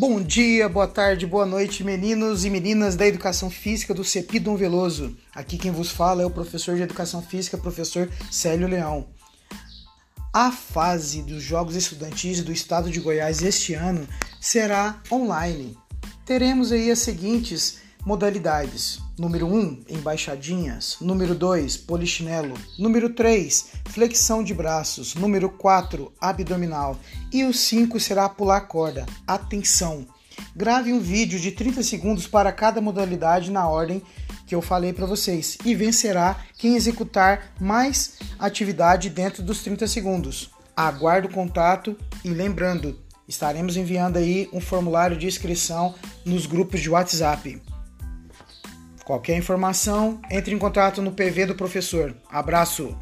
Bom dia, boa tarde, boa noite, meninos e meninas da Educação Física do CEPI Dom Veloso. Aqui quem vos fala é o professor de Educação Física, professor Célio Leão. A fase dos Jogos Estudantis do Estado de Goiás este ano será online. Teremos aí as seguintes modalidades: número 1, embaixadinhas, número 2, polichinelo, número 3, flexão de braços, número 4, abdominal e o 5 será pular corda. Atenção! Grave um vídeo de 30 segundos para cada modalidade na ordem que eu falei para vocês e vencerá quem executar mais atividade dentro dos 30 segundos. Aguardo o contato e lembrando, estaremos enviando aí um formulário de inscrição nos grupos de WhatsApp. Qualquer informação, entre em contato no PV do professor. Abraço!